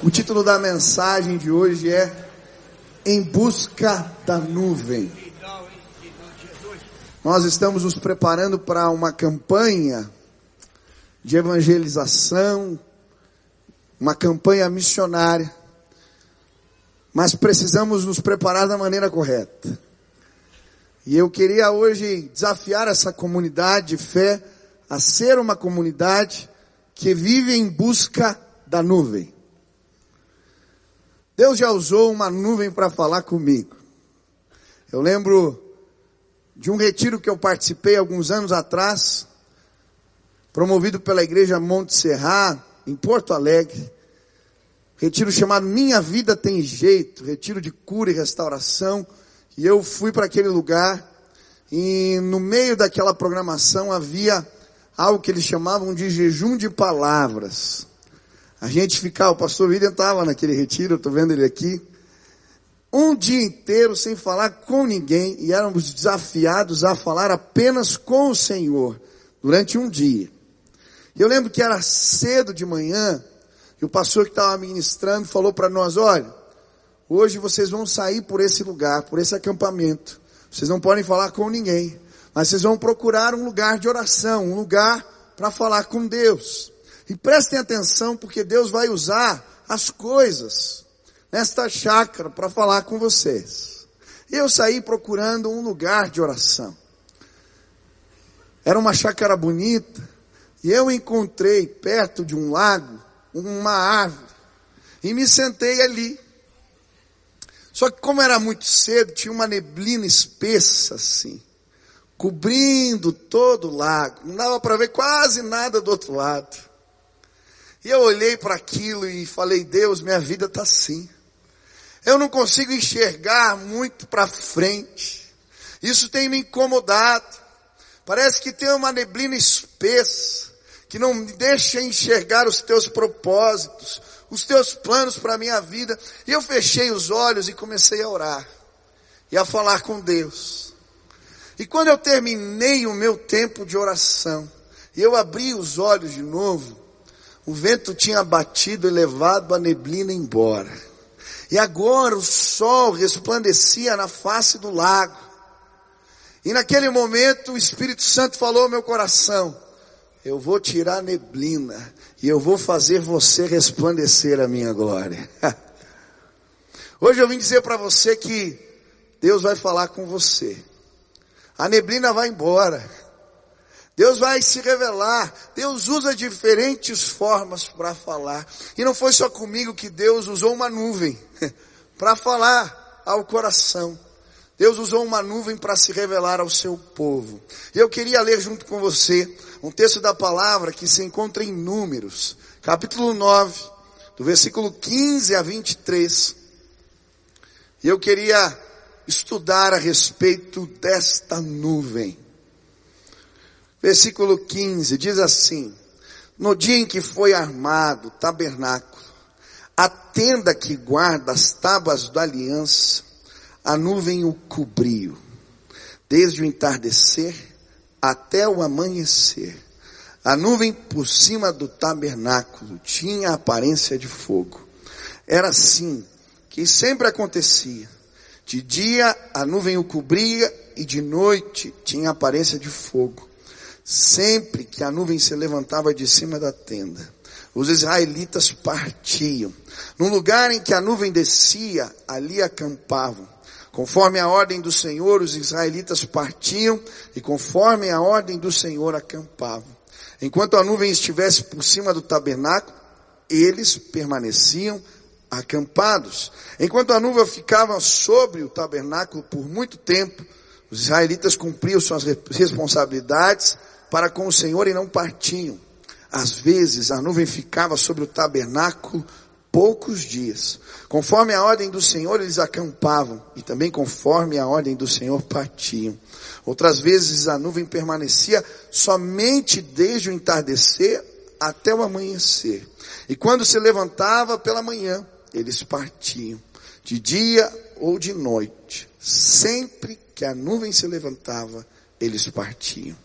O título da mensagem de hoje é Em Busca da Nuvem. Nós estamos nos preparando para uma campanha de evangelização, uma campanha missionária, mas precisamos nos preparar da maneira correta. E eu queria hoje desafiar essa comunidade de fé a ser uma comunidade que vive em busca da nuvem. Deus já usou uma nuvem para falar comigo. Eu lembro de um retiro que eu participei alguns anos atrás, promovido pela igreja Monte Serra, em Porto Alegre. Retiro chamado Minha Vida Tem Jeito, retiro de cura e restauração. E eu fui para aquele lugar e no meio daquela programação havia algo que eles chamavam de jejum de palavras. A gente ficava, o pastor William estava naquele retiro, estou vendo ele aqui, um dia inteiro sem falar com ninguém e éramos desafiados a falar apenas com o Senhor durante um dia. Eu lembro que era cedo de manhã e o pastor que estava ministrando falou para nós: olha, hoje vocês vão sair por esse lugar, por esse acampamento. Vocês não podem falar com ninguém, mas vocês vão procurar um lugar de oração, um lugar para falar com Deus. E prestem atenção, porque Deus vai usar as coisas nesta chácara para falar com vocês. Eu saí procurando um lugar de oração. Era uma chácara bonita, e eu encontrei perto de um lago uma árvore, e me sentei ali. Só que como era muito cedo, tinha uma neblina espessa assim, cobrindo todo o lago. Não dava para ver quase nada do outro lado. E eu olhei para aquilo e falei, Deus, minha vida está assim. Eu não consigo enxergar muito para frente. Isso tem me incomodado. Parece que tem uma neblina espessa que não me deixa enxergar os teus propósitos, os teus planos para a minha vida. E eu fechei os olhos e comecei a orar e a falar com Deus. E quando eu terminei o meu tempo de oração, e eu abri os olhos de novo, o vento tinha batido e levado a neblina embora. E agora o sol resplandecia na face do lago. E naquele momento o Espírito Santo falou ao meu coração: Eu vou tirar a neblina e eu vou fazer você resplandecer a minha glória. Hoje eu vim dizer para você que Deus vai falar com você. A neblina vai embora. Deus vai se revelar. Deus usa diferentes formas para falar. E não foi só comigo que Deus usou uma nuvem para falar ao coração. Deus usou uma nuvem para se revelar ao seu povo. E eu queria ler junto com você um texto da palavra que se encontra em Números, capítulo 9, do versículo 15 a 23. E eu queria estudar a respeito desta nuvem. Versículo 15 diz assim: No dia em que foi armado o tabernáculo, a tenda que guarda as tábuas da aliança, a nuvem o cobriu, desde o entardecer até o amanhecer. A nuvem por cima do tabernáculo tinha aparência de fogo. Era assim que sempre acontecia. De dia a nuvem o cobria e de noite tinha aparência de fogo sempre que a nuvem se levantava de cima da tenda, os israelitas partiam. No lugar em que a nuvem descia, ali acampavam. Conforme a ordem do Senhor, os israelitas partiam e conforme a ordem do Senhor acampavam. Enquanto a nuvem estivesse por cima do tabernáculo, eles permaneciam acampados. Enquanto a nuvem ficava sobre o tabernáculo por muito tempo, os israelitas cumpriam suas responsabilidades para com o Senhor e não partiam. Às vezes a nuvem ficava sobre o tabernáculo poucos dias. Conforme a ordem do Senhor eles acampavam e também conforme a ordem do Senhor partiam. Outras vezes a nuvem permanecia somente desde o entardecer até o amanhecer. E quando se levantava pela manhã, eles partiam, de dia ou de noite. Sempre que a nuvem se levantava, eles partiam.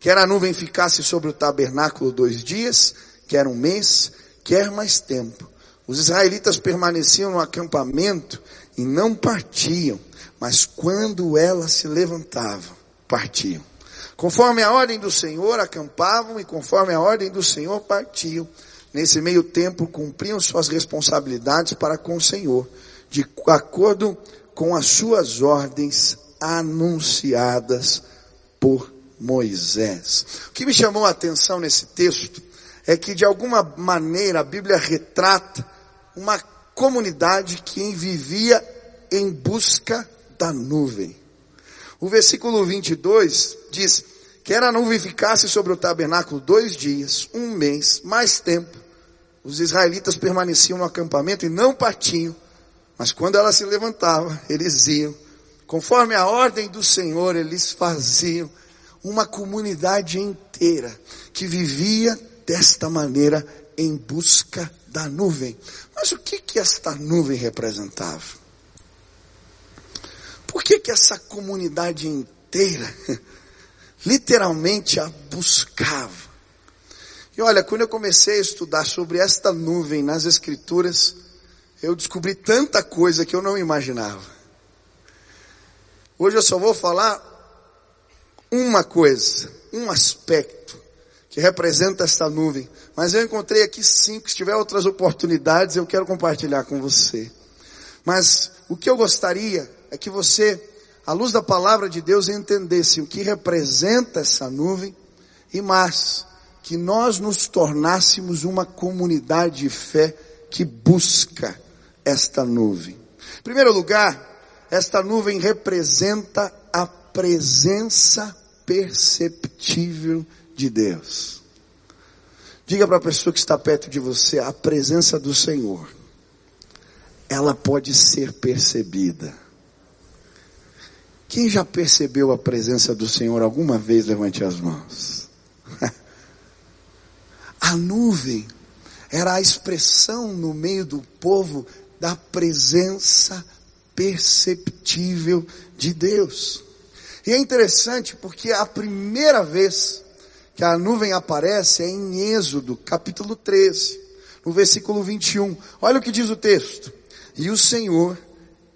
Quer a nuvem ficasse sobre o tabernáculo dois dias, quer um mês, quer mais tempo. Os israelitas permaneciam no acampamento e não partiam, mas quando ela se levantava, partiam. Conforme a ordem do Senhor, acampavam e conforme a ordem do Senhor, partiam. Nesse meio tempo, cumpriam suas responsabilidades para com o Senhor, de acordo com as suas ordens anunciadas por Moisés. O que me chamou a atenção nesse texto é que de alguma maneira a Bíblia retrata uma comunidade que vivia em busca da nuvem. O versículo 22 diz, quer a nuvem ficasse sobre o tabernáculo dois dias, um mês, mais tempo, os israelitas permaneciam no acampamento e não partiam, mas quando ela se levantava, eles iam. Conforme a ordem do Senhor, eles faziam uma comunidade inteira que vivia desta maneira em busca da nuvem. Mas o que que esta nuvem representava? Por que que essa comunidade inteira literalmente a buscava? E olha, quando eu comecei a estudar sobre esta nuvem nas escrituras, eu descobri tanta coisa que eu não imaginava. Hoje eu só vou falar uma coisa, um aspecto que representa esta nuvem. Mas eu encontrei aqui cinco. Se tiver outras oportunidades, eu quero compartilhar com você. Mas o que eu gostaria é que você, à luz da palavra de Deus, entendesse o que representa essa nuvem e mais, que nós nos tornássemos uma comunidade de fé que busca esta nuvem. Em primeiro lugar, esta nuvem representa a presença perceptível de Deus. Diga para a pessoa que está perto de você, a presença do Senhor, ela pode ser percebida. Quem já percebeu a presença do Senhor alguma vez, levante as mãos. a nuvem era a expressão no meio do povo da presença perceptível de Deus. E é interessante porque a primeira vez que a nuvem aparece é em Êxodo, capítulo 13, no versículo 21. Olha o que diz o texto. E o Senhor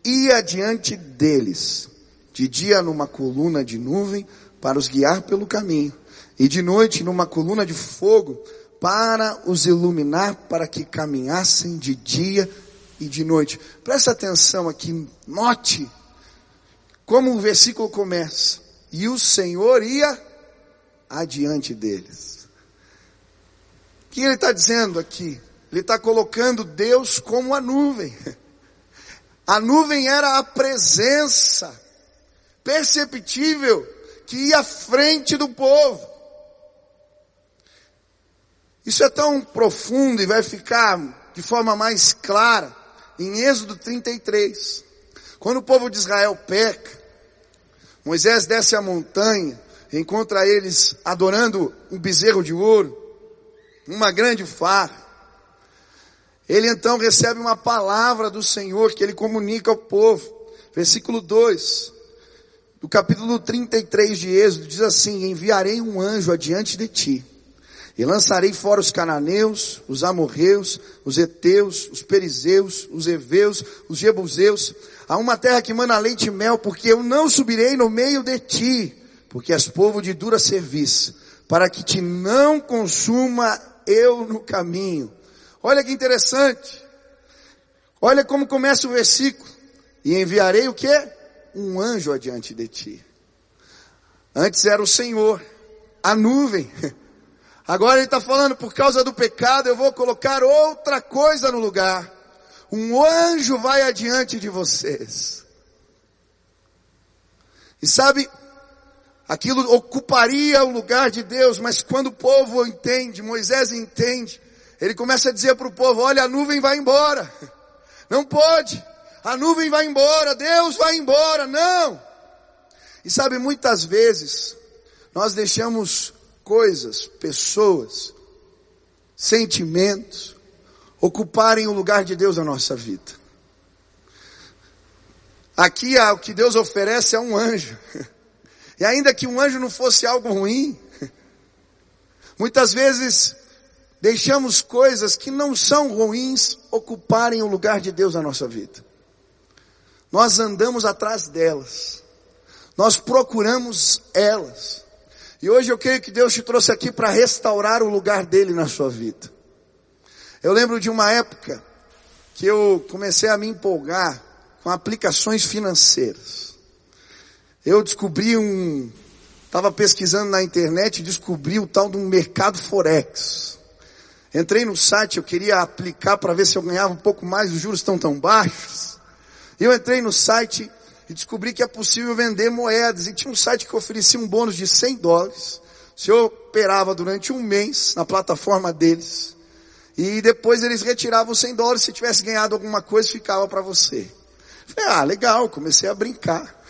ia diante deles, de dia numa coluna de nuvem para os guiar pelo caminho, e de noite numa coluna de fogo para os iluminar, para que caminhassem de dia e de noite. Presta atenção aqui, note como o versículo começa. E o Senhor ia adiante deles. O que ele está dizendo aqui? Ele está colocando Deus como a nuvem. A nuvem era a presença perceptível que ia à frente do povo. Isso é tão profundo e vai ficar de forma mais clara em Êxodo 33. Quando o povo de Israel peca, Moisés desce a montanha, encontra eles adorando um bezerro de ouro, uma grande farra. Ele então recebe uma palavra do Senhor que ele comunica ao povo. Versículo 2 do capítulo 33 de Êxodo diz assim: Enviarei um anjo adiante de ti e lançarei fora os cananeus, os amorreus, os heteus, os perizeus, os heveus, os jebuseus, a uma terra que mana leite e mel, porque eu não subirei no meio de ti, porque és povo de dura serviço, para que te não consuma eu no caminho. Olha que interessante. Olha como começa o versículo. E enviarei o que? Um anjo adiante de ti. Antes era o Senhor, a nuvem. Agora ele está falando, por causa do pecado, eu vou colocar outra coisa no lugar. Um anjo vai adiante de vocês. E sabe, aquilo ocuparia o lugar de Deus, mas quando o povo entende, Moisés entende, ele começa a dizer para o povo: olha, a nuvem vai embora. Não pode. A nuvem vai embora, Deus vai embora. Não. E sabe, muitas vezes, nós deixamos coisas, pessoas, sentimentos, ocuparem o lugar de Deus na nossa vida. Aqui o que Deus oferece é um anjo. E ainda que um anjo não fosse algo ruim, muitas vezes deixamos coisas que não são ruins ocuparem o lugar de Deus na nossa vida. Nós andamos atrás delas. Nós procuramos elas. E hoje eu creio que Deus te trouxe aqui para restaurar o lugar dele na sua vida. Eu lembro de uma época que eu comecei a me empolgar com aplicações financeiras. Eu descobri um, estava pesquisando na internet e descobri o tal de um mercado forex. Entrei no site, eu queria aplicar para ver se eu ganhava um pouco mais, os juros estão tão baixos. Eu entrei no site e descobri que é possível vender moedas. E tinha um site que oferecia um bônus de 100 dólares. Se eu operava durante um mês na plataforma deles. E depois eles retiravam 100 dólares. Se tivesse ganhado alguma coisa, ficava para você. Falei, ah, legal. Comecei a brincar.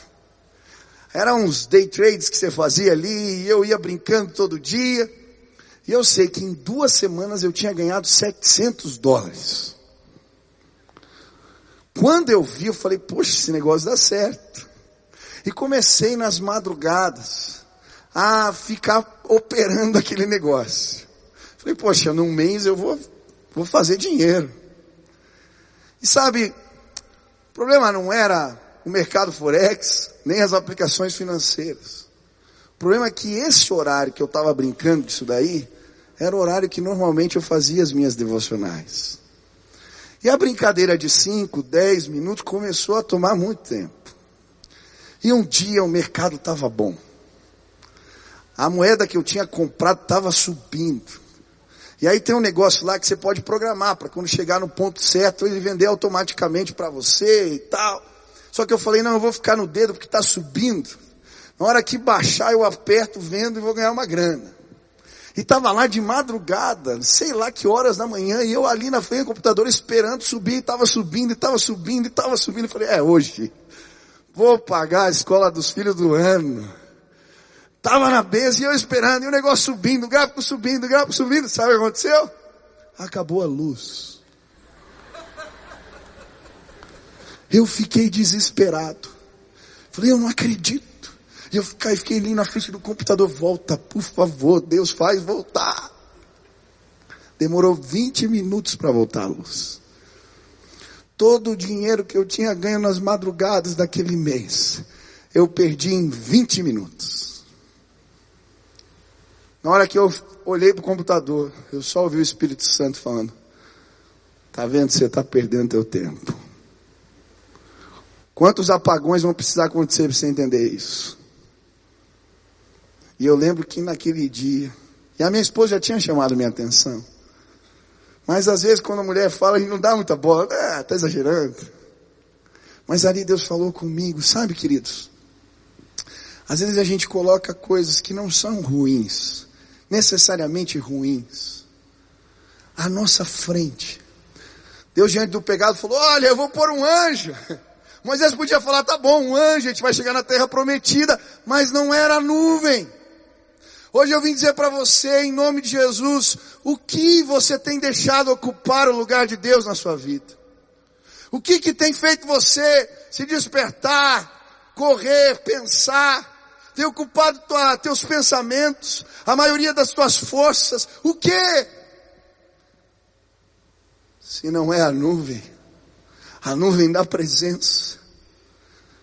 Eram uns day trades que você fazia ali. E eu ia brincando todo dia. E eu sei que em duas semanas eu tinha ganhado 700 dólares. Quando eu vi, eu falei, poxa, esse negócio dá certo. E comecei nas madrugadas a ficar operando aquele negócio. Falei, poxa, num mês eu vou, vou fazer dinheiro. E sabe, o problema não era o mercado Forex, nem as aplicações financeiras. O problema é que esse horário que eu estava brincando disso daí, era o horário que normalmente eu fazia as minhas devocionais. E a brincadeira de 5, 10 minutos começou a tomar muito tempo. E um dia o mercado estava bom. A moeda que eu tinha comprado estava subindo. E aí tem um negócio lá que você pode programar para quando chegar no ponto certo ele vender automaticamente para você e tal. Só que eu falei, não, eu vou ficar no dedo porque está subindo. Na hora que baixar eu aperto, vendo e vou ganhar uma grana. E estava lá de madrugada, sei lá que horas da manhã, e eu ali na frente do computador esperando subir, e estava subindo, e estava subindo, e estava subindo. Eu falei, é hoje, vou pagar a escola dos filhos do ano. Estava na mesa e eu esperando, e o negócio subindo, o gráfico subindo, o gráfico subindo. Sabe o que aconteceu? Acabou a luz. Eu fiquei desesperado. Falei, eu não acredito. E eu fiquei, fiquei ali na frente do computador, volta, por favor, Deus faz voltar. Demorou 20 minutos para voltar a luz. Todo o dinheiro que eu tinha ganho nas madrugadas daquele mês, eu perdi em 20 minutos. Na hora que eu olhei para o computador, eu só ouvi o Espírito Santo falando: Tá vendo? Você está perdendo teu tempo. Quantos apagões vão precisar acontecer para você entender isso? E eu lembro que naquele dia, e a minha esposa já tinha chamado minha atenção. Mas às vezes quando a mulher fala, a gente não dá muita bola, ah, tá exagerando. Mas ali Deus falou comigo, sabe, queridos? Às vezes a gente coloca coisas que não são ruins, necessariamente ruins, à nossa frente. Deus diante do pegado falou: Olha, eu vou pôr um anjo. Moisés podia falar: Tá bom, um anjo, a gente vai chegar na terra prometida, mas não era nuvem. Hoje eu vim dizer para você, em nome de Jesus, o que você tem deixado ocupar o lugar de Deus na sua vida. O que que tem feito você se despertar, correr, pensar, tem ocupado tua, teus pensamentos, a maioria das tuas forças. O que? Se não é a nuvem, a nuvem da presença.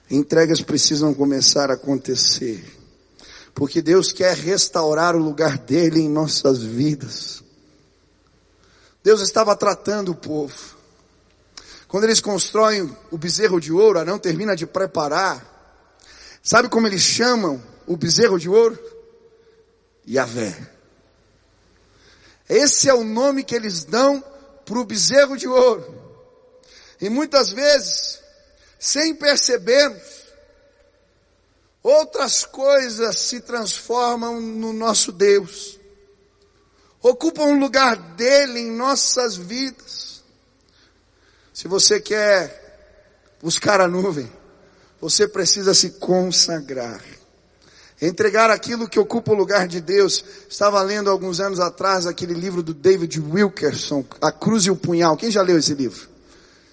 Entregas precisam começar a acontecer porque Deus quer restaurar o lugar dele em nossas vidas. Deus estava tratando o povo. Quando eles constroem o bezerro de ouro, Arão termina de preparar. Sabe como eles chamam o bezerro de ouro? Yahvé. Esse é o nome que eles dão para o bezerro de ouro. E muitas vezes, sem percebermos, Outras coisas se transformam no nosso Deus, ocupam um lugar dele em nossas vidas. Se você quer buscar a nuvem, você precisa se consagrar, entregar aquilo que ocupa o lugar de Deus. Estava lendo alguns anos atrás aquele livro do David Wilkerson, A Cruz e o Punhal. Quem já leu esse livro?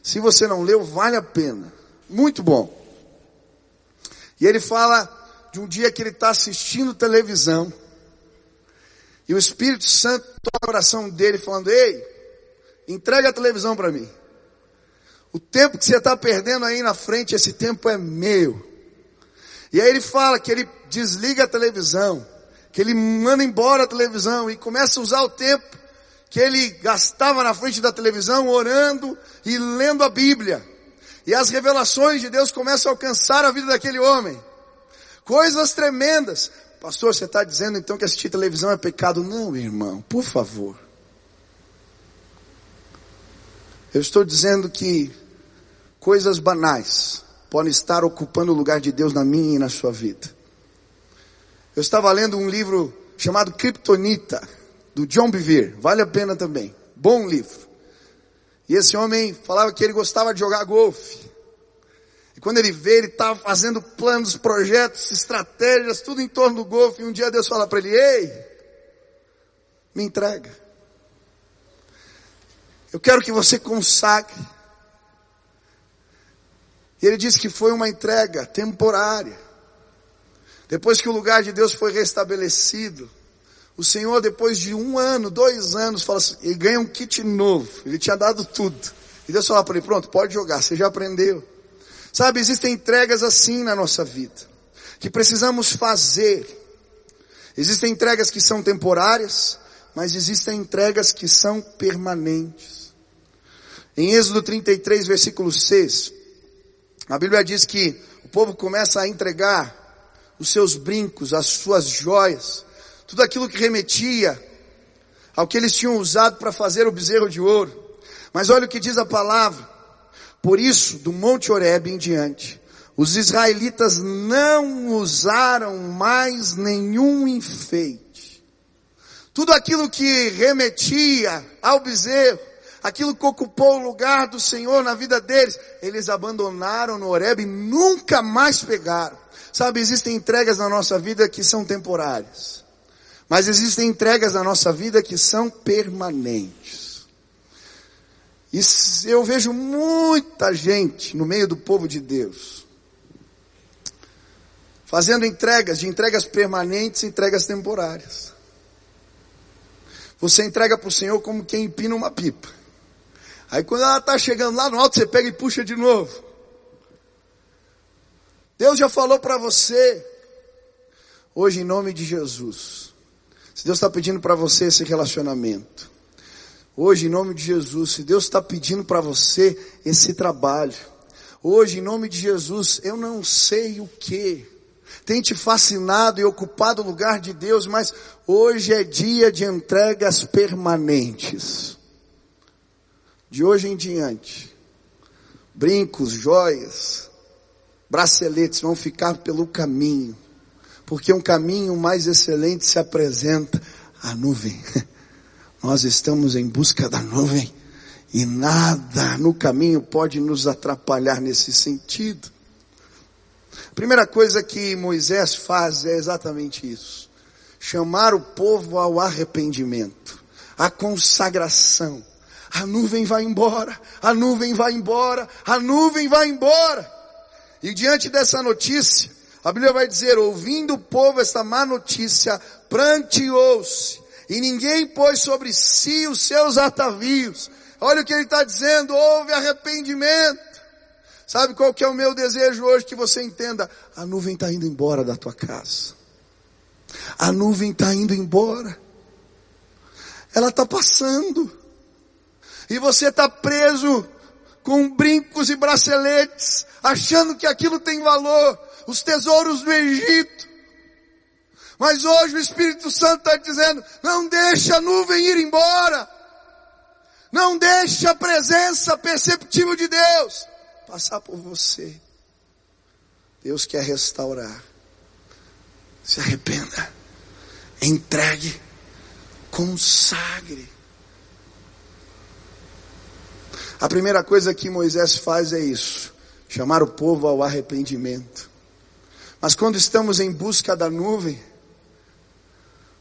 Se você não leu, vale a pena. Muito bom. E ele fala de um dia que ele está assistindo televisão. E o Espírito Santo toca o coração dele falando, ei, entrega a televisão para mim. O tempo que você está perdendo aí na frente, esse tempo é meu. E aí ele fala que ele desliga a televisão, que ele manda embora a televisão e começa a usar o tempo que ele gastava na frente da televisão orando e lendo a Bíblia. E as revelações de Deus começam a alcançar a vida daquele homem. Coisas tremendas. Pastor, você está dizendo então que assistir televisão é pecado? Não, irmão, por favor. Eu estou dizendo que coisas banais podem estar ocupando o lugar de Deus na minha e na sua vida. Eu estava lendo um livro chamado Kryptonita, do John Bevere, vale a pena também, bom livro. E esse homem falava que ele gostava de jogar golfe. E quando ele vê, ele estava fazendo planos, projetos, estratégias, tudo em torno do golfe. E um dia Deus fala para ele: Ei, me entrega. Eu quero que você consagre. Ele disse que foi uma entrega temporária. Depois que o lugar de Deus foi restabelecido, o Senhor, depois de um ano, dois anos, fala assim, ele ganha um kit novo. Ele tinha dado tudo. E Deus fala para ele, pronto, pode jogar, você já aprendeu. Sabe, existem entregas assim na nossa vida, que precisamos fazer. Existem entregas que são temporárias, mas existem entregas que são permanentes. Em Êxodo 33, versículo 6, a Bíblia diz que o povo começa a entregar os seus brincos, as suas joias, tudo aquilo que remetia ao que eles tinham usado para fazer o bezerro de ouro. Mas olha o que diz a palavra. Por isso, do Monte Horebe em diante, os israelitas não usaram mais nenhum enfeite. Tudo aquilo que remetia ao bezerro, aquilo que ocupou o lugar do Senhor na vida deles, eles abandonaram no Horebe e nunca mais pegaram. Sabe, existem entregas na nossa vida que são temporárias. Mas existem entregas na nossa vida que são permanentes. E eu vejo muita gente no meio do povo de Deus fazendo entregas, de entregas permanentes e entregas temporárias. Você entrega para o Senhor como quem empina uma pipa. Aí quando ela está chegando lá no alto, você pega e puxa de novo. Deus já falou para você, hoje em nome de Jesus, se Deus está pedindo para você esse relacionamento, hoje em nome de Jesus, se Deus está pedindo para você esse trabalho, hoje em nome de Jesus, eu não sei o que, tem te fascinado e ocupado o lugar de Deus, mas hoje é dia de entregas permanentes. De hoje em diante, brincos, joias, braceletes vão ficar pelo caminho porque um caminho mais excelente se apresenta a nuvem. Nós estamos em busca da nuvem e nada no caminho pode nos atrapalhar nesse sentido. A primeira coisa que Moisés faz é exatamente isso: chamar o povo ao arrependimento, à consagração. A nuvem vai embora, a nuvem vai embora, a nuvem vai embora. E diante dessa notícia, a Bíblia vai dizer, ouvindo o povo esta má notícia, pranteou-se, e ninguém pôs sobre si os seus atavios. Olha o que ele está dizendo, houve arrependimento. Sabe qual que é o meu desejo hoje? Que você entenda, a nuvem está indo embora da tua casa. A nuvem está indo embora. Ela está passando. E você está preso com brincos e braceletes, achando que aquilo tem valor os tesouros do Egito. Mas hoje o Espírito Santo está dizendo, não deixa a nuvem ir embora. Não deixa a presença perceptível de Deus passar por você. Deus quer restaurar. Se arrependa. Entregue. Consagre. A primeira coisa que Moisés faz é isso: chamar o povo ao arrependimento. Mas quando estamos em busca da nuvem,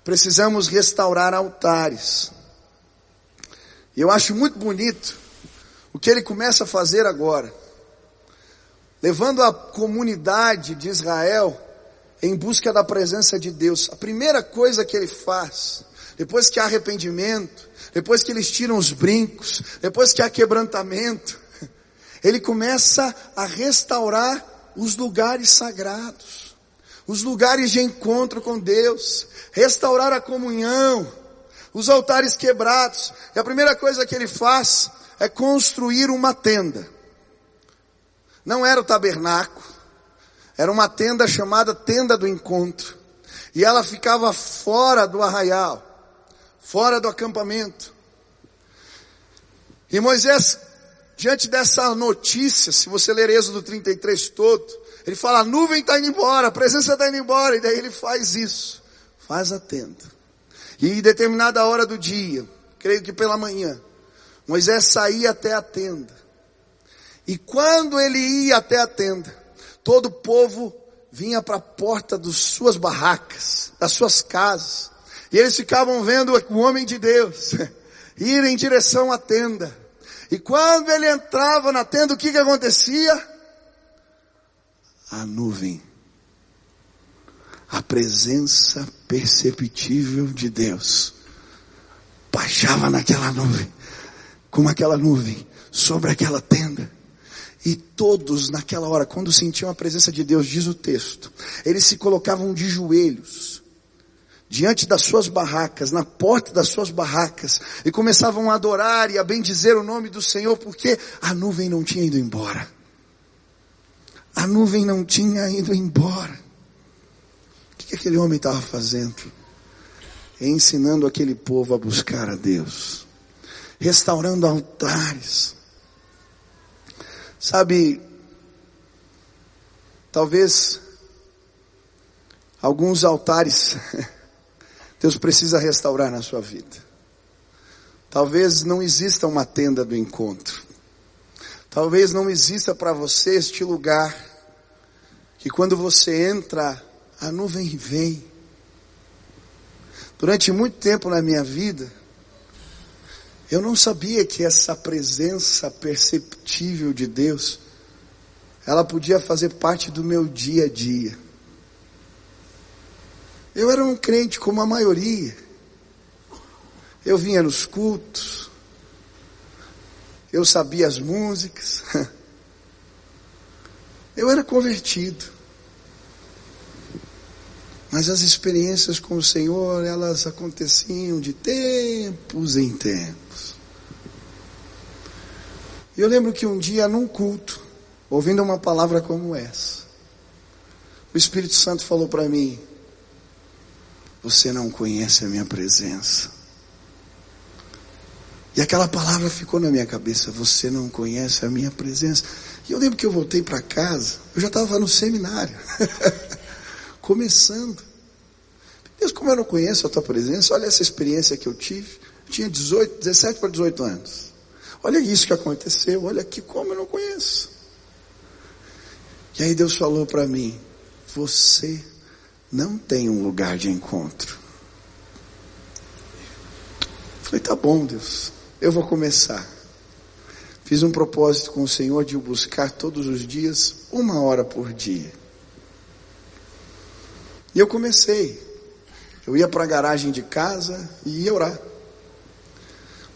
precisamos restaurar altares. E eu acho muito bonito o que ele começa a fazer agora, levando a comunidade de Israel em busca da presença de Deus. A primeira coisa que ele faz, depois que há arrependimento, depois que eles tiram os brincos, depois que há quebrantamento, ele começa a restaurar os lugares sagrados, os lugares de encontro com Deus, restaurar a comunhão, os altares quebrados. E a primeira coisa que ele faz é construir uma tenda. Não era o tabernáculo, era uma tenda chamada tenda do encontro. E ela ficava fora do arraial, fora do acampamento. E Moisés, diante dessa notícia, se você ler Êxodo 33 todo, ele fala, a nuvem está indo embora, a presença está indo embora, e daí ele faz isso, faz a tenda. E em determinada hora do dia, creio que pela manhã, Moisés saía até a tenda. E quando ele ia até a tenda, todo o povo vinha para a porta das suas barracas, das suas casas. E eles ficavam vendo o homem de Deus ir em direção à tenda. E quando ele entrava na tenda, o que que acontecia? A nuvem. A presença perceptível de Deus baixava naquela nuvem, como aquela nuvem sobre aquela tenda. E todos naquela hora, quando sentiam a presença de Deus, diz o texto, eles se colocavam de joelhos, diante das suas barracas, na porta das suas barracas, e começavam a adorar e a bendizer o nome do Senhor, porque a nuvem não tinha ido embora. A nuvem não tinha ido embora. O que aquele homem estava fazendo? Ensinando aquele povo a buscar a Deus, restaurando altares, Sabe, talvez alguns altares Deus precisa restaurar na sua vida. Talvez não exista uma tenda do encontro. Talvez não exista para você este lugar que quando você entra, a nuvem vem. Durante muito tempo na minha vida, eu não sabia que essa presença perceptível de Deus, ela podia fazer parte do meu dia a dia. Eu era um crente como a maioria. Eu vinha nos cultos, eu sabia as músicas, eu era convertido. Mas as experiências com o Senhor, elas aconteciam de tempos em tempos. E eu lembro que um dia, num culto, ouvindo uma palavra como essa, o Espírito Santo falou para mim: Você não conhece a minha presença. E aquela palavra ficou na minha cabeça: Você não conhece a minha presença. E eu lembro que eu voltei para casa, eu já estava no seminário, começando. Deus, como eu não conheço a tua presença, olha essa experiência que eu tive. Eu tinha 18, 17 para 18 anos. Olha isso que aconteceu, olha aqui como eu não conheço. E aí Deus falou para mim: Você não tem um lugar de encontro. Falei, tá bom, Deus, eu vou começar. Fiz um propósito com o Senhor de o buscar todos os dias, uma hora por dia. E eu comecei. Eu ia para a garagem de casa e ia orar.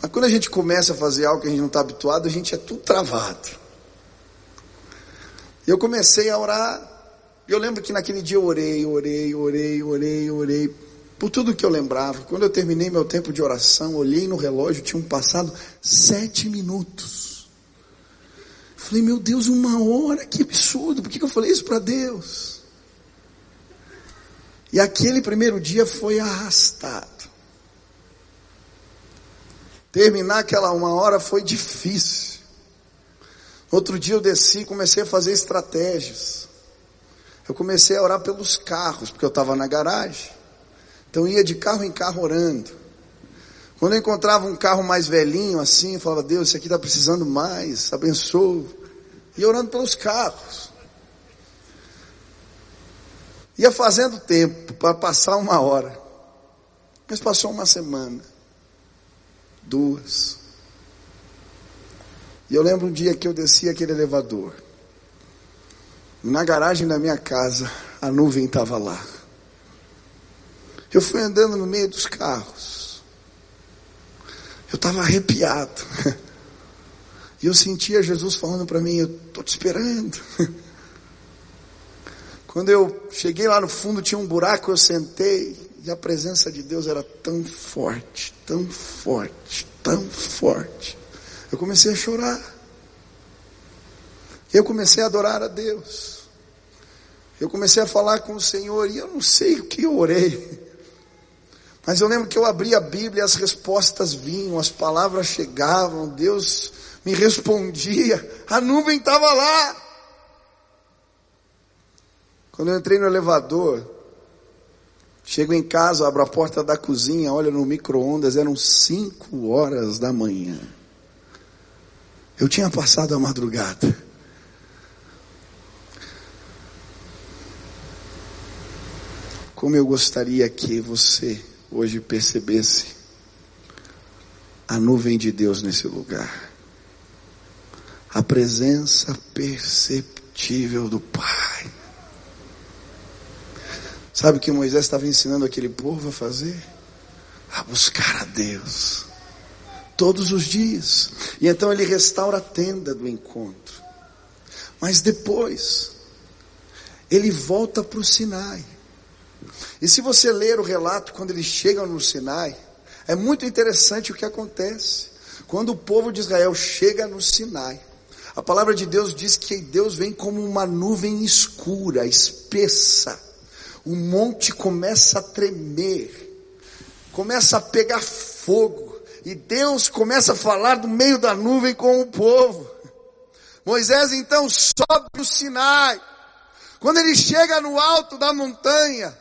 Mas quando a gente começa a fazer algo que a gente não está habituado, a gente é tudo travado. Eu comecei a orar, eu lembro que naquele dia eu orei, orei, orei, orei, orei, por tudo que eu lembrava. Quando eu terminei meu tempo de oração, olhei no relógio, tinham passado sete minutos. Falei, meu Deus, uma hora, que absurdo, por que eu falei isso para Deus? E aquele primeiro dia foi arrastado. Terminar aquela uma hora foi difícil. Outro dia eu desci e comecei a fazer estratégias. Eu comecei a orar pelos carros, porque eu estava na garagem. Então ia de carro em carro orando. Quando eu encontrava um carro mais velhinho assim, eu falava, Deus, esse aqui está precisando mais, abençoa. E orando pelos carros. Ia fazendo tempo para passar uma hora. Mas passou uma semana duas. E eu lembro um dia que eu desci aquele elevador. Na garagem da minha casa, a nuvem estava lá. Eu fui andando no meio dos carros. Eu estava arrepiado. E eu sentia Jesus falando para mim: Eu estou te esperando. Quando eu cheguei lá no fundo, tinha um buraco, eu sentei. E a presença de Deus era tão forte, tão forte, tão forte. Eu comecei a chorar. Eu comecei a adorar a Deus. Eu comecei a falar com o Senhor e eu não sei o que eu orei. Mas eu lembro que eu abri a Bíblia e as respostas vinham, as palavras chegavam, Deus me respondia, a nuvem estava lá. Quando eu entrei no elevador, chego em casa, abro a porta da cozinha, olho no micro-ondas, eram cinco horas da manhã. Eu tinha passado a madrugada. Como eu gostaria que você hoje percebesse a nuvem de Deus nesse lugar. A presença perceptível do Pai. Sabe o que Moisés estava ensinando aquele povo a fazer? A buscar a Deus. Todos os dias. E então ele restaura a tenda do encontro. Mas depois, ele volta para o Sinai. E se você ler o relato quando eles chegam no Sinai, é muito interessante o que acontece. Quando o povo de Israel chega no Sinai, a palavra de Deus diz que Deus vem como uma nuvem escura, espessa. O monte começa a tremer, começa a pegar fogo, e Deus começa a falar do meio da nuvem com o povo. Moisés então sobe o Sinai. Quando ele chega no alto da montanha,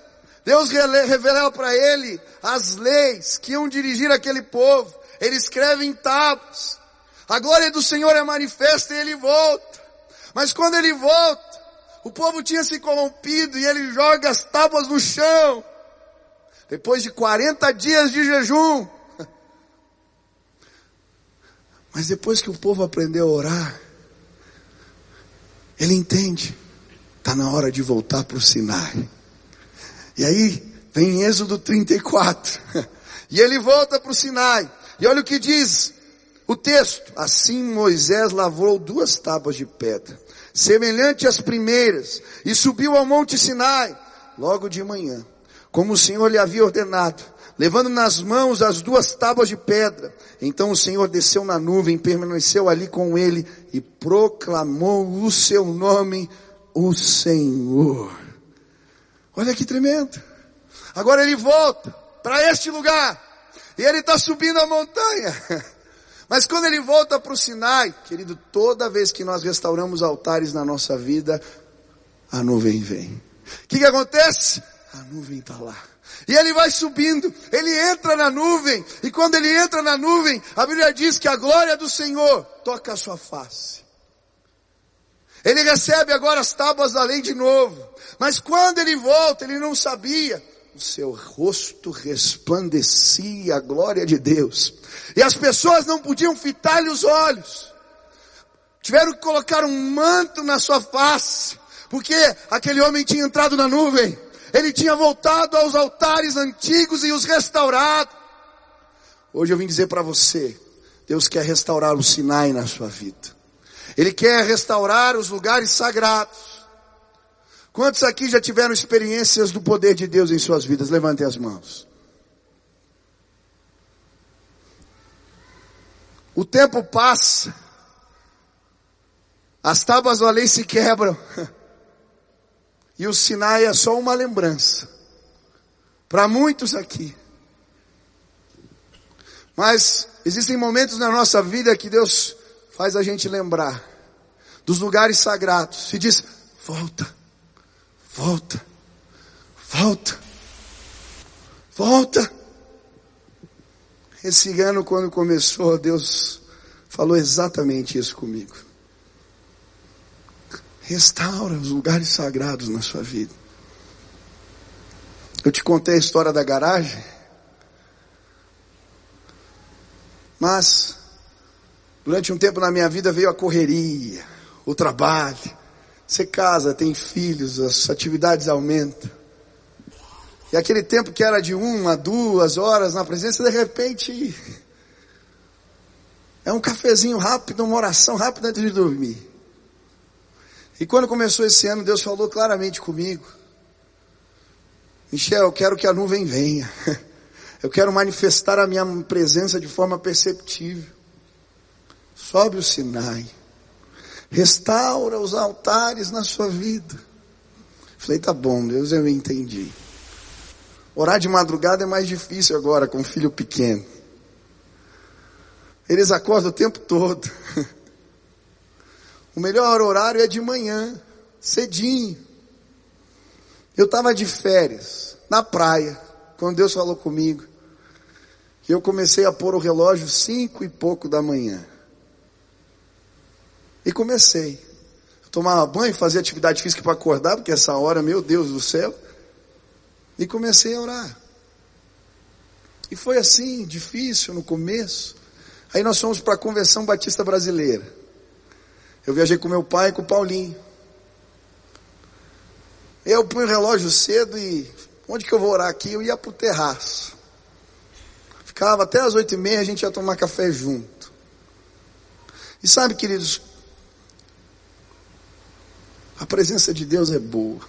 Deus revela para ele as leis que iam dirigir aquele povo. Ele escreve em tábuas. A glória do Senhor é manifesta e ele volta. Mas quando ele volta, o povo tinha se corrompido e ele joga as tábuas no chão. Depois de 40 dias de jejum. Mas depois que o povo aprendeu a orar, ele entende. Está na hora de voltar para o Sinai. E aí vem Êxodo 34. E ele volta para o Sinai. E olha o que diz o texto. Assim Moisés lavrou duas tábuas de pedra, semelhante às primeiras, e subiu ao monte Sinai, logo de manhã, como o Senhor lhe havia ordenado, levando nas mãos as duas tábuas de pedra. Então o Senhor desceu na nuvem, permaneceu ali com ele e proclamou o seu nome, o Senhor. Olha que tremendo. Agora ele volta para este lugar. E ele está subindo a montanha. Mas quando ele volta para o Sinai, querido, toda vez que nós restauramos altares na nossa vida, a nuvem vem. O que, que acontece? A nuvem está lá. E ele vai subindo, ele entra na nuvem, e quando ele entra na nuvem, a Bíblia diz que a glória do Senhor toca a sua face. Ele recebe agora as tábuas da lei de novo. Mas quando ele volta, ele não sabia. O seu rosto resplandecia a glória de Deus. E as pessoas não podiam fitar-lhe os olhos. Tiveram que colocar um manto na sua face. Porque aquele homem tinha entrado na nuvem. Ele tinha voltado aos altares antigos e os restaurado. Hoje eu vim dizer para você, Deus quer restaurar o Sinai na sua vida. Ele quer restaurar os lugares sagrados. Quantos aqui já tiveram experiências do poder de Deus em suas vidas? Levantem as mãos. O tempo passa, as tábuas da lei se quebram, e o Sinai é só uma lembrança, para muitos aqui. Mas existem momentos na nossa vida que Deus faz a gente lembrar dos lugares sagrados e diz: volta, Volta. Volta. Volta. Esse ano, quando começou, Deus falou exatamente isso comigo. Restaura os lugares sagrados na sua vida. Eu te contei a história da garagem. Mas, durante um tempo na minha vida veio a correria, o trabalho, você casa, tem filhos, as atividades aumentam. E aquele tempo que era de uma, duas horas na presença, de repente, É um cafezinho rápido, uma oração rápida antes de dormir. E quando começou esse ano, Deus falou claramente comigo: Michel, eu quero que a nuvem venha. Eu quero manifestar a minha presença de forma perceptível. Sobe o Sinai. Restaura os altares na sua vida. Falei, tá bom, Deus, eu entendi. Orar de madrugada é mais difícil agora com um filho pequeno. Eles acordam o tempo todo. O melhor horário é de manhã, cedinho. Eu estava de férias, na praia, quando Deus falou comigo. E eu comecei a pôr o relógio cinco e pouco da manhã. E comecei. Eu tomava banho, fazia atividade física para acordar, porque essa hora, meu Deus do céu. E comecei a orar. E foi assim, difícil no começo. Aí nós fomos para a Convenção Batista Brasileira. Eu viajei com meu pai e com o Paulinho. Eu punho o relógio cedo e onde que eu vou orar aqui? Eu ia para o terraço. Ficava até as oito e meia, a gente ia tomar café junto. E sabe, queridos, a presença de Deus é boa.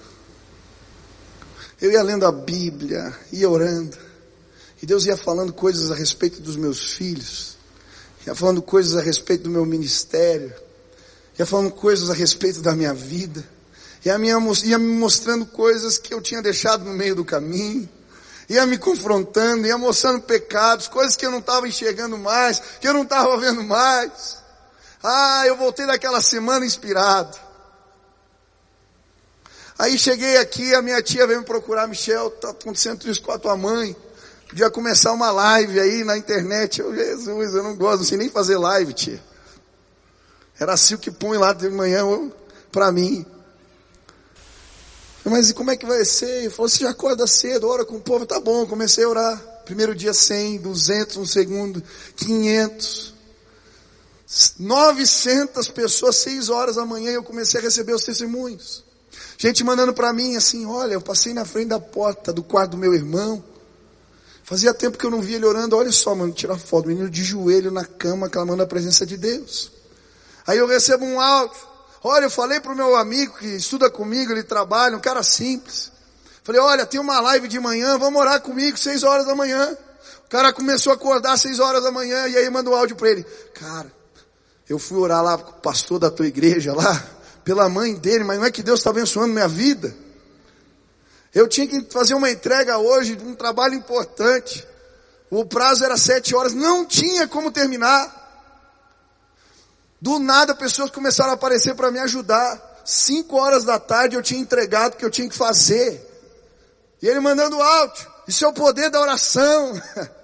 Eu ia lendo a Bíblia, ia orando, e Deus ia falando coisas a respeito dos meus filhos, ia falando coisas a respeito do meu ministério ia falando coisas a respeito da minha vida, ia me, ia me mostrando coisas que eu tinha deixado no meio do caminho, ia me confrontando, ia mostrando pecados, coisas que eu não estava enxergando mais, que eu não estava vendo mais. Ah, eu voltei daquela semana inspirado. Aí cheguei aqui, a minha tia veio me procurar, Michel, está acontecendo isso com a tua mãe. Podia começar uma live aí na internet. Eu, Jesus, eu não gosto, não sei nem fazer live, tia. Era assim o que põe lá de manhã para mim. Mas e como é que vai ser? Ele falou, você já acorda cedo, ora com o povo, tá bom, comecei a orar. Primeiro dia 100, 200, um segundo, 500. 900 pessoas, 6 horas da manhã, eu comecei a receber os testemunhos. Gente mandando para mim assim, olha, eu passei na frente da porta do quarto do meu irmão. Fazia tempo que eu não via ele orando, olha só, mano, tirar foto, menino de joelho na cama, clamando a presença de Deus. Aí eu recebo um áudio. Olha, eu falei para o meu amigo que estuda comigo, ele trabalha, um cara simples. Falei, olha, tem uma live de manhã, vamos orar comigo, seis horas da manhã. O cara começou a acordar seis horas da manhã e aí manda um áudio para ele. Cara, eu fui orar lá com o pastor da tua igreja lá, pela mãe dele, mas não é que Deus está abençoando minha vida. Eu tinha que fazer uma entrega hoje de um trabalho importante. O prazo era sete horas, não tinha como terminar. Do nada pessoas começaram a aparecer para me ajudar. Cinco horas da tarde eu tinha entregado o que eu tinha que fazer. E ele mandando áudio. Isso é o poder da oração.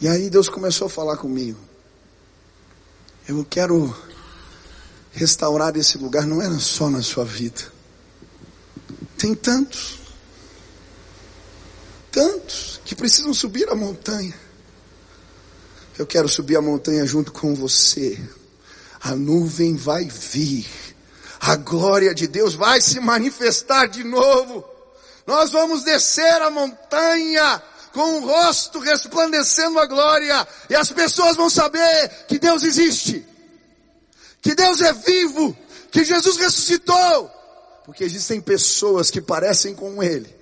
E aí Deus começou a falar comigo. Eu quero restaurar esse lugar, não era só na sua vida. Tem tantos tantos que precisam subir a montanha. Eu quero subir a montanha junto com você. A nuvem vai vir. A glória de Deus vai se manifestar de novo. Nós vamos descer a montanha com o rosto resplandecendo a glória, e as pessoas vão saber que Deus existe, que Deus é vivo, que Jesus ressuscitou, porque existem pessoas que parecem com Ele,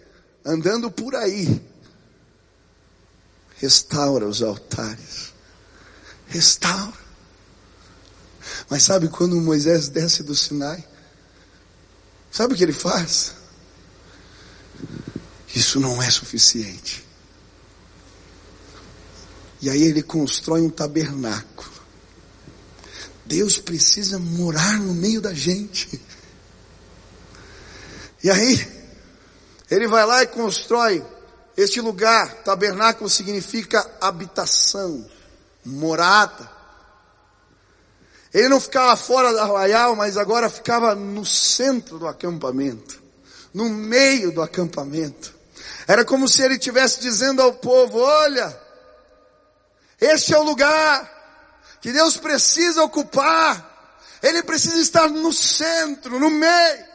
andando por aí, restaura os altares, restaura. Mas sabe quando Moisés desce do Sinai? Sabe o que ele faz? Isso não é suficiente. E aí ele constrói um tabernáculo. Deus precisa morar no meio da gente. E aí, ele vai lá e constrói este lugar. Tabernáculo significa habitação, morada. Ele não ficava fora da arraial, mas agora ficava no centro do acampamento, no meio do acampamento. Era como se ele estivesse dizendo ao povo: olha, este é o lugar que Deus precisa ocupar. Ele precisa estar no centro, no meio.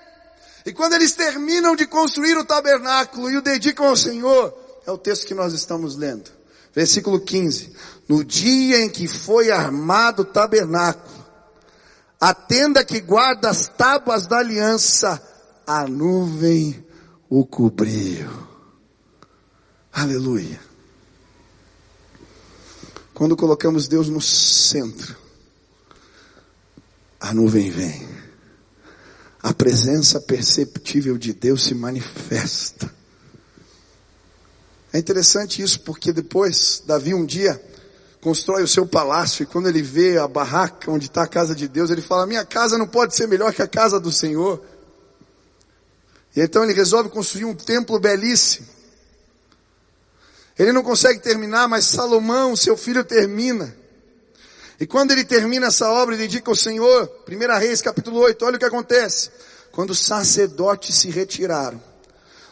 E quando eles terminam de construir o tabernáculo e o dedicam ao Senhor, é o texto que nós estamos lendo. Versículo 15. No dia em que foi armado o tabernáculo, a tenda que guarda as tábuas da aliança, a nuvem o cobriu. Aleluia. Quando colocamos Deus no centro, a nuvem vem. A presença perceptível de Deus se manifesta. É interessante isso porque depois Davi um dia constrói o seu palácio e quando ele vê a barraca onde está a casa de Deus, ele fala: Minha casa não pode ser melhor que a casa do Senhor. E então ele resolve construir um templo belíssimo. Ele não consegue terminar, mas Salomão, seu filho, termina. E quando ele termina essa obra e dedica ao Senhor, 1 Reis capítulo 8, olha o que acontece. Quando os sacerdotes se retiraram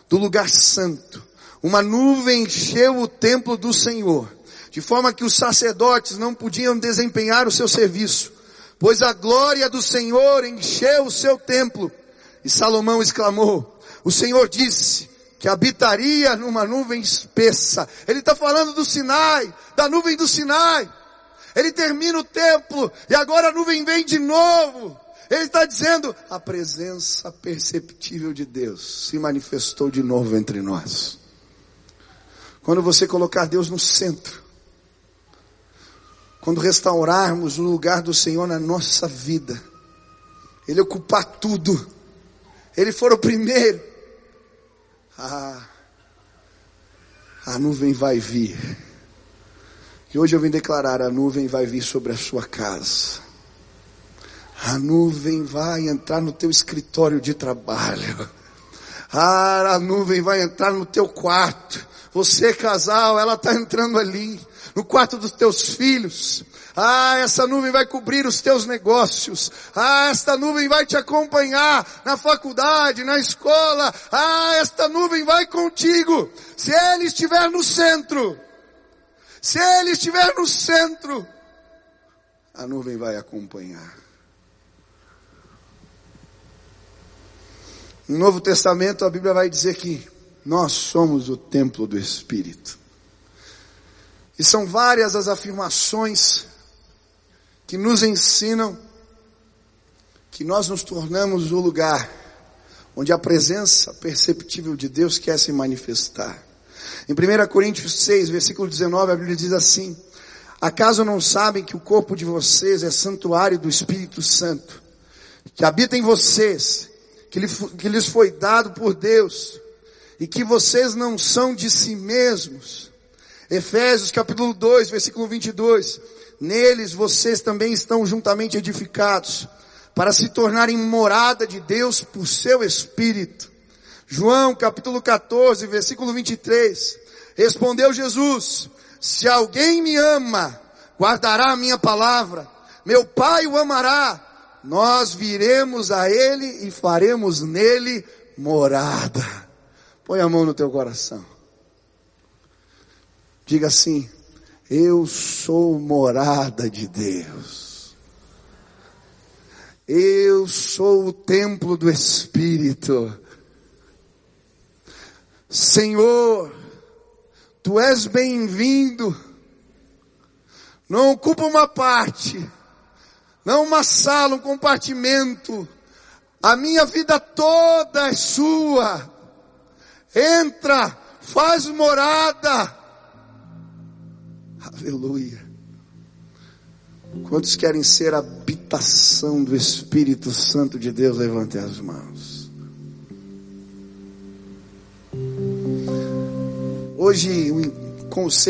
do lugar santo, uma nuvem encheu o templo do Senhor, de forma que os sacerdotes não podiam desempenhar o seu serviço, pois a glória do Senhor encheu o seu templo. E Salomão exclamou, o Senhor disse que habitaria numa nuvem espessa. Ele está falando do Sinai, da nuvem do Sinai. Ele termina o templo e agora a nuvem vem de novo. Ele está dizendo, a presença perceptível de Deus se manifestou de novo entre nós. Quando você colocar Deus no centro, quando restaurarmos o lugar do Senhor na nossa vida, Ele ocupar tudo, Ele for o primeiro, ah, a nuvem vai vir. E hoje eu vim declarar: a nuvem vai vir sobre a sua casa. A nuvem vai entrar no teu escritório de trabalho. Ah, a nuvem vai entrar no teu quarto. Você casal, ela está entrando ali, no quarto dos teus filhos. Ah, essa nuvem vai cobrir os teus negócios. Ah, esta nuvem vai te acompanhar na faculdade, na escola. Ah, esta nuvem vai contigo. Se ele estiver no centro, se ele estiver no centro, a nuvem vai acompanhar. No Novo Testamento a Bíblia vai dizer que nós somos o templo do Espírito. E são várias as afirmações que nos ensinam que nós nos tornamos o lugar onde a presença perceptível de Deus quer se manifestar. Em 1 Coríntios 6, versículo 19, a Bíblia diz assim: Acaso não sabem que o corpo de vocês é santuário do Espírito Santo, que habita em vocês, que lhes foi dado por Deus, e que vocês não são de si mesmos. Efésios capítulo 2, versículo 22. Neles vocês também estão juntamente edificados para se tornarem morada de Deus por seu Espírito. João capítulo 14, versículo 23. Respondeu Jesus: Se alguém me ama, guardará a minha palavra. Meu Pai o amará. Nós viremos a ele e faremos nele morada. Põe a mão no teu coração. Diga assim: Eu sou morada de Deus. Eu sou o templo do Espírito. Senhor, Tu és bem-vindo. Não ocupa uma parte, não uma sala, um compartimento. A minha vida toda é sua. Entra, faz morada. Aleluia. Quantos querem ser habitação do Espírito Santo de Deus? Levantem as mãos. Hoje, o conceito